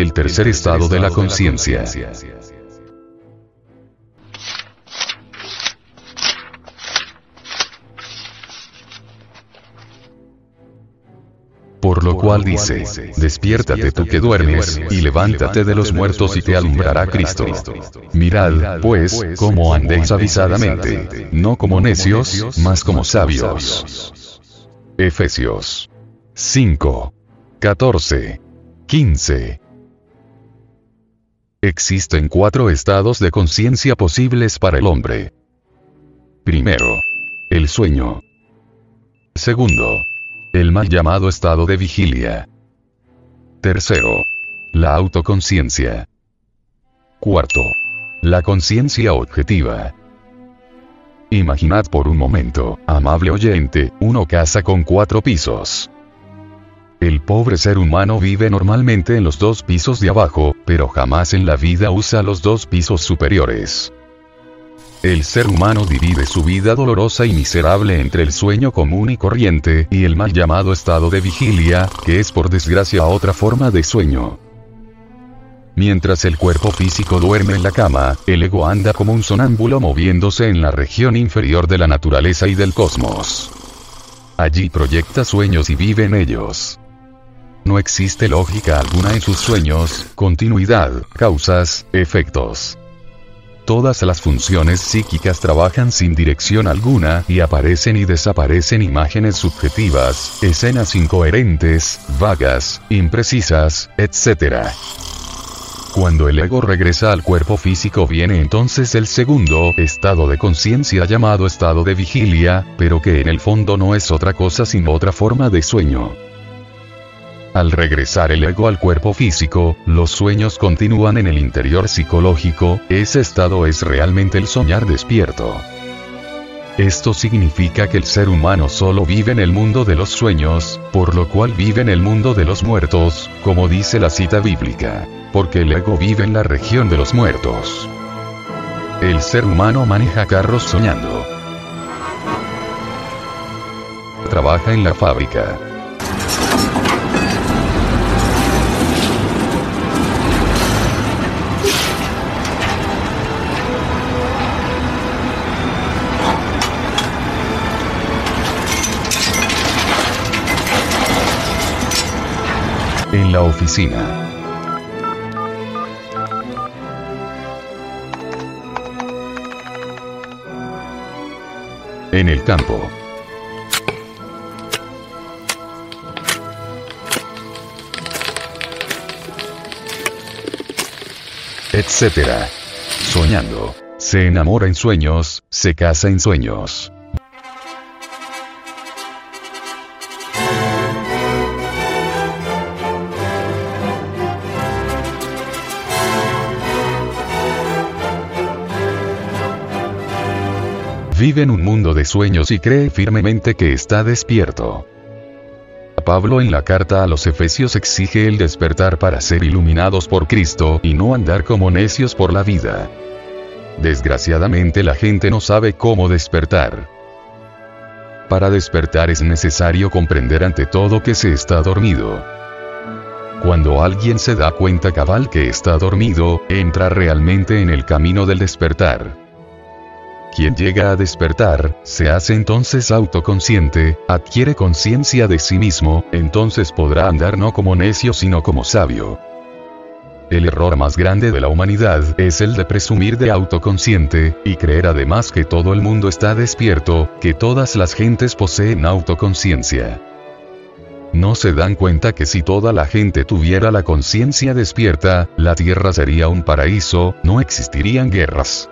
El tercer estado de la conciencia. Por lo cual dice, despiértate tú que duermes, y levántate de los muertos y te alumbrará Cristo. Mirad, pues, cómo andéis avisadamente, no como necios, mas como sabios. Efesios 5. 14. 15. Existen cuatro estados de conciencia posibles para el hombre. Primero. El sueño. Segundo. El mal llamado estado de vigilia. Tercero. La autoconciencia. Cuarto. La conciencia objetiva. Imaginad por un momento, amable oyente, uno casa con cuatro pisos. El pobre ser humano vive normalmente en los dos pisos de abajo, pero jamás en la vida usa los dos pisos superiores. El ser humano divide su vida dolorosa y miserable entre el sueño común y corriente y el mal llamado estado de vigilia, que es por desgracia otra forma de sueño. Mientras el cuerpo físico duerme en la cama, el ego anda como un sonámbulo moviéndose en la región inferior de la naturaleza y del cosmos. Allí proyecta sueños y vive en ellos. No existe lógica alguna en sus sueños, continuidad, causas, efectos. Todas las funciones psíquicas trabajan sin dirección alguna y aparecen y desaparecen imágenes subjetivas, escenas incoherentes, vagas, imprecisas, etc. Cuando el ego regresa al cuerpo físico viene entonces el segundo estado de conciencia llamado estado de vigilia, pero que en el fondo no es otra cosa sino otra forma de sueño. Al regresar el ego al cuerpo físico, los sueños continúan en el interior psicológico, ese estado es realmente el soñar despierto. Esto significa que el ser humano solo vive en el mundo de los sueños, por lo cual vive en el mundo de los muertos, como dice la cita bíblica, porque el ego vive en la región de los muertos. El ser humano maneja carros soñando. Trabaja en la fábrica. En la oficina. En el campo. Etcétera. Soñando. Se enamora en sueños, se casa en sueños. Vive en un mundo de sueños y cree firmemente que está despierto. Pablo en la carta a los Efesios exige el despertar para ser iluminados por Cristo y no andar como necios por la vida. Desgraciadamente la gente no sabe cómo despertar. Para despertar es necesario comprender ante todo que se está dormido. Cuando alguien se da cuenta cabal que está dormido, entra realmente en el camino del despertar. Quien llega a despertar, se hace entonces autoconsciente, adquiere conciencia de sí mismo, entonces podrá andar no como necio sino como sabio. El error más grande de la humanidad es el de presumir de autoconsciente, y creer además que todo el mundo está despierto, que todas las gentes poseen autoconciencia. No se dan cuenta que si toda la gente tuviera la conciencia despierta, la Tierra sería un paraíso, no existirían guerras.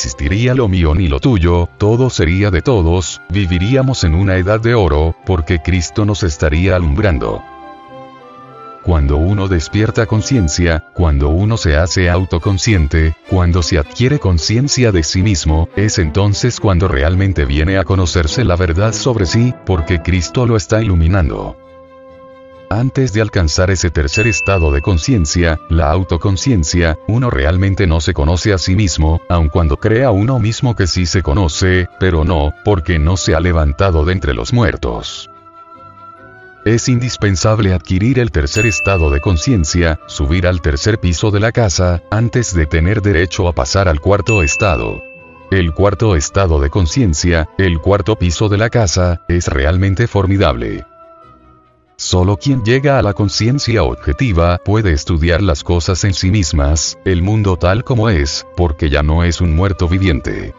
Existiría lo mío ni lo tuyo, todo sería de todos, viviríamos en una edad de oro, porque Cristo nos estaría alumbrando. Cuando uno despierta conciencia, cuando uno se hace autoconsciente, cuando se adquiere conciencia de sí mismo, es entonces cuando realmente viene a conocerse la verdad sobre sí, porque Cristo lo está iluminando. Antes de alcanzar ese tercer estado de conciencia, la autoconciencia, uno realmente no se conoce a sí mismo, aun cuando crea uno mismo que sí se conoce, pero no, porque no se ha levantado de entre los muertos. Es indispensable adquirir el tercer estado de conciencia, subir al tercer piso de la casa, antes de tener derecho a pasar al cuarto estado. El cuarto estado de conciencia, el cuarto piso de la casa, es realmente formidable. Solo quien llega a la conciencia objetiva puede estudiar las cosas en sí mismas, el mundo tal como es, porque ya no es un muerto viviente.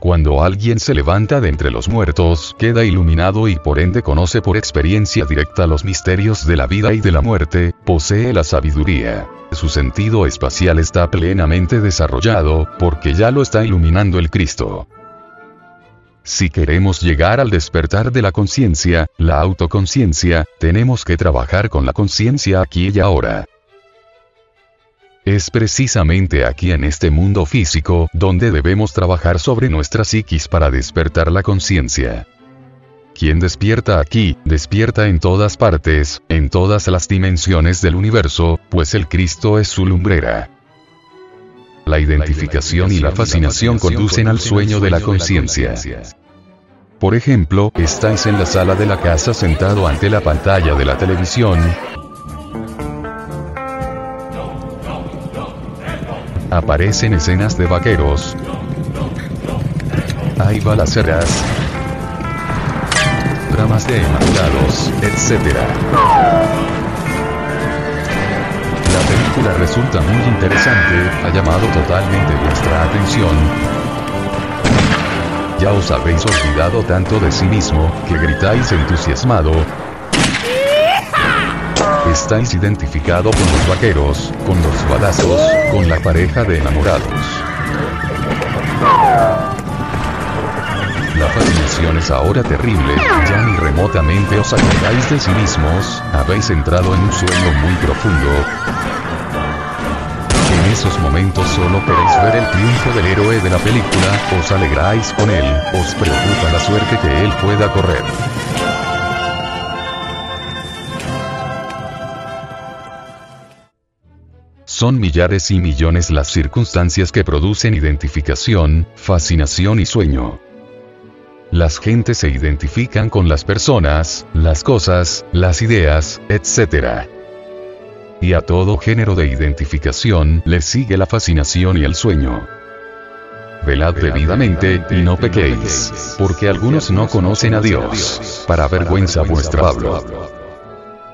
Cuando alguien se levanta de entre los muertos, queda iluminado y por ende conoce por experiencia directa los misterios de la vida y de la muerte, posee la sabiduría. Su sentido espacial está plenamente desarrollado, porque ya lo está iluminando el Cristo. Si queremos llegar al despertar de la conciencia, la autoconciencia, tenemos que trabajar con la conciencia aquí y ahora. Es precisamente aquí en este mundo físico donde debemos trabajar sobre nuestra psiquis para despertar la conciencia. Quien despierta aquí, despierta en todas partes, en todas las dimensiones del universo, pues el Cristo es su lumbrera. La identificación y la fascinación conducen al sueño de la conciencia. Por ejemplo, estáis en la sala de la casa sentado ante la pantalla de la televisión, Aparecen escenas de vaqueros. Hay balaceras. Dramas de enamorados, etc. La película resulta muy interesante, ha llamado totalmente vuestra atención. Ya os habéis olvidado tanto de sí mismo, que gritáis entusiasmado, Estáis identificado con los vaqueros, con los balazos, con la pareja de enamorados. La fascinación es ahora terrible, ya ni remotamente os acordáis de sí mismos, habéis entrado en un sueño muy profundo. Esos momentos solo queréis ver el triunfo del héroe de la película, os alegráis con él, os preocupa la suerte que él pueda correr. Son millares y millones las circunstancias que producen identificación, fascinación y sueño. Las gentes se identifican con las personas, las cosas, las ideas, etc. Y a todo género de identificación le sigue la fascinación y el sueño. Velad debidamente, y no pequéis, porque algunos no conocen a Dios. Para vergüenza vuestra hablo.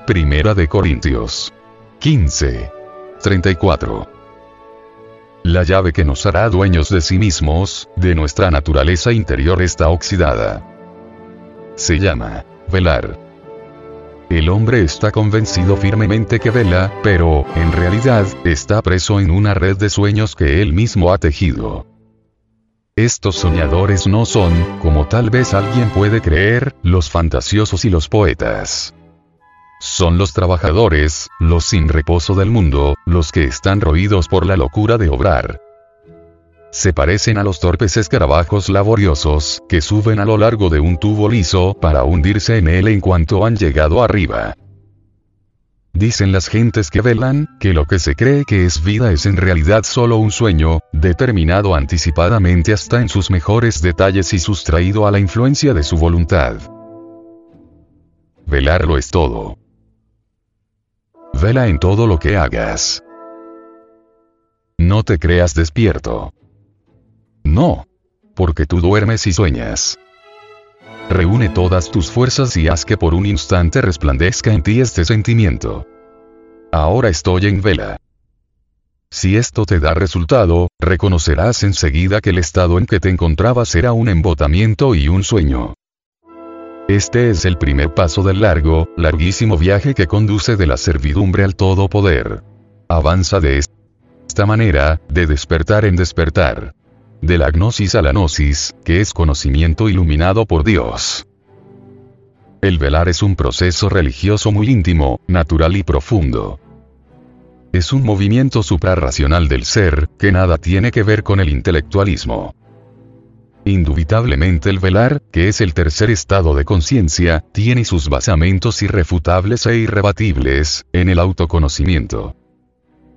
Primera de Corintios 15. 34. La llave que nos hará dueños de sí mismos, de nuestra naturaleza interior está oxidada. Se llama, velar. El hombre está convencido firmemente que vela, pero, en realidad, está preso en una red de sueños que él mismo ha tejido. Estos soñadores no son, como tal vez alguien puede creer, los fantasiosos y los poetas. Son los trabajadores, los sin reposo del mundo, los que están roídos por la locura de obrar. Se parecen a los torpes escarabajos laboriosos, que suben a lo largo de un tubo liso, para hundirse en él en cuanto han llegado arriba. Dicen las gentes que velan, que lo que se cree que es vida es en realidad solo un sueño, determinado anticipadamente hasta en sus mejores detalles y sustraído a la influencia de su voluntad. Velarlo es todo. Vela en todo lo que hagas. No te creas despierto. No. Porque tú duermes y sueñas. Reúne todas tus fuerzas y haz que por un instante resplandezca en ti este sentimiento. Ahora estoy en vela. Si esto te da resultado, reconocerás enseguida que el estado en que te encontrabas era un embotamiento y un sueño. Este es el primer paso del largo, larguísimo viaje que conduce de la servidumbre al todopoder. Avanza de esta manera, de despertar en despertar. De la gnosis a la gnosis, que es conocimiento iluminado por Dios. El velar es un proceso religioso muy íntimo, natural y profundo. Es un movimiento suprarracional del ser, que nada tiene que ver con el intelectualismo. Indubitablemente el velar, que es el tercer estado de conciencia, tiene sus basamentos irrefutables e irrebatibles, en el autoconocimiento.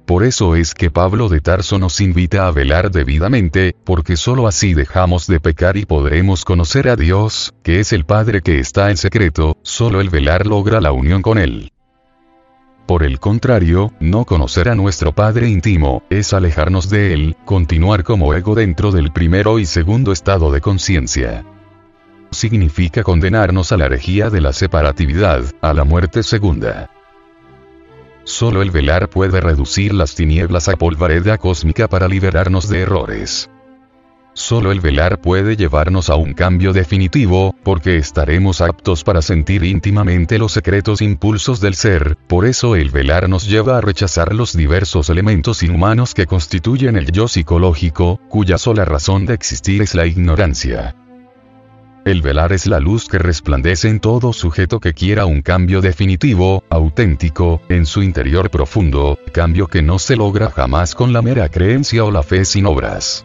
Por eso es que Pablo de Tarso nos invita a velar debidamente, porque sólo así dejamos de pecar y podremos conocer a Dios, que es el Padre que está en secreto, solo el velar logra la unión con Él. Por el contrario, no conocer a nuestro Padre íntimo, es alejarnos de Él, continuar como ego dentro del primero y segundo estado de conciencia. Significa condenarnos a la herejía de la separatividad, a la muerte segunda. Solo el velar puede reducir las tinieblas a polvareda cósmica para liberarnos de errores. Solo el velar puede llevarnos a un cambio definitivo, porque estaremos aptos para sentir íntimamente los secretos impulsos del ser, por eso el velar nos lleva a rechazar los diversos elementos inhumanos que constituyen el yo psicológico, cuya sola razón de existir es la ignorancia. El velar es la luz que resplandece en todo sujeto que quiera un cambio definitivo, auténtico, en su interior profundo, cambio que no se logra jamás con la mera creencia o la fe sin obras.